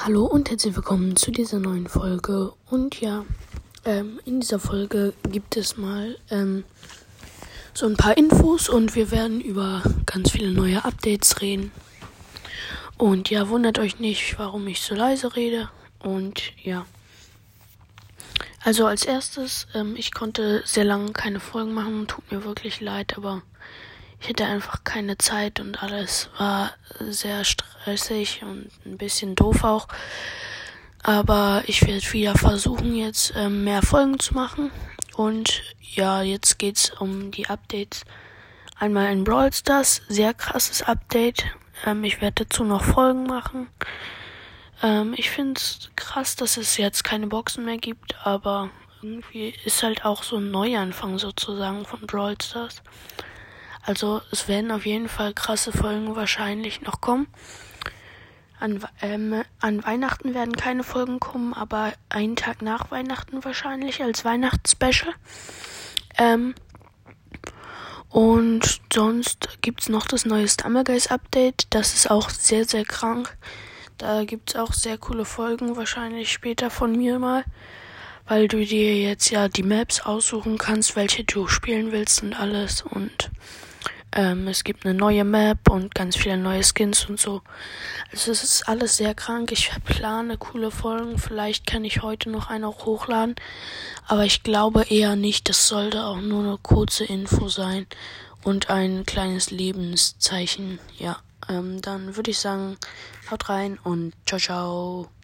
Hallo und herzlich willkommen zu dieser neuen Folge. Und ja, ähm, in dieser Folge gibt es mal ähm, so ein paar Infos und wir werden über ganz viele neue Updates reden. Und ja, wundert euch nicht, warum ich so leise rede. Und ja. Also als erstes, ähm, ich konnte sehr lange keine Folgen machen, tut mir wirklich leid, aber ich hatte einfach keine Zeit und alles war sehr stressig und ein bisschen doof auch. Aber ich werde wieder versuchen, jetzt ähm, mehr Folgen zu machen. Und ja, jetzt geht's um die Updates. Einmal in Brawl Stars, sehr krasses Update. Ähm, ich werde dazu noch Folgen machen. Ähm, ich finde es krass, dass es jetzt keine Boxen mehr gibt, aber irgendwie ist halt auch so ein Neuanfang sozusagen von Brawl Stars. Also es werden auf jeden Fall krasse Folgen wahrscheinlich noch kommen. An, ähm, an Weihnachten werden keine Folgen kommen, aber einen Tag nach Weihnachten wahrscheinlich als Weihnachtsspecial. Ähm, und sonst gibt's noch das neue Stammergeist Update. Das ist auch sehr, sehr krank. Da gibt's auch sehr coole Folgen, wahrscheinlich später von mir mal. Weil du dir jetzt ja die Maps aussuchen kannst, welche du spielen willst und alles. Und ähm, es gibt eine neue Map und ganz viele neue Skins und so. Also es ist alles sehr krank. Ich plane coole Folgen. Vielleicht kann ich heute noch eine auch hochladen. Aber ich glaube eher nicht. Das sollte auch nur eine kurze Info sein. Und ein kleines Lebenszeichen. Ja. Ähm, dann würde ich sagen, haut rein und ciao, ciao.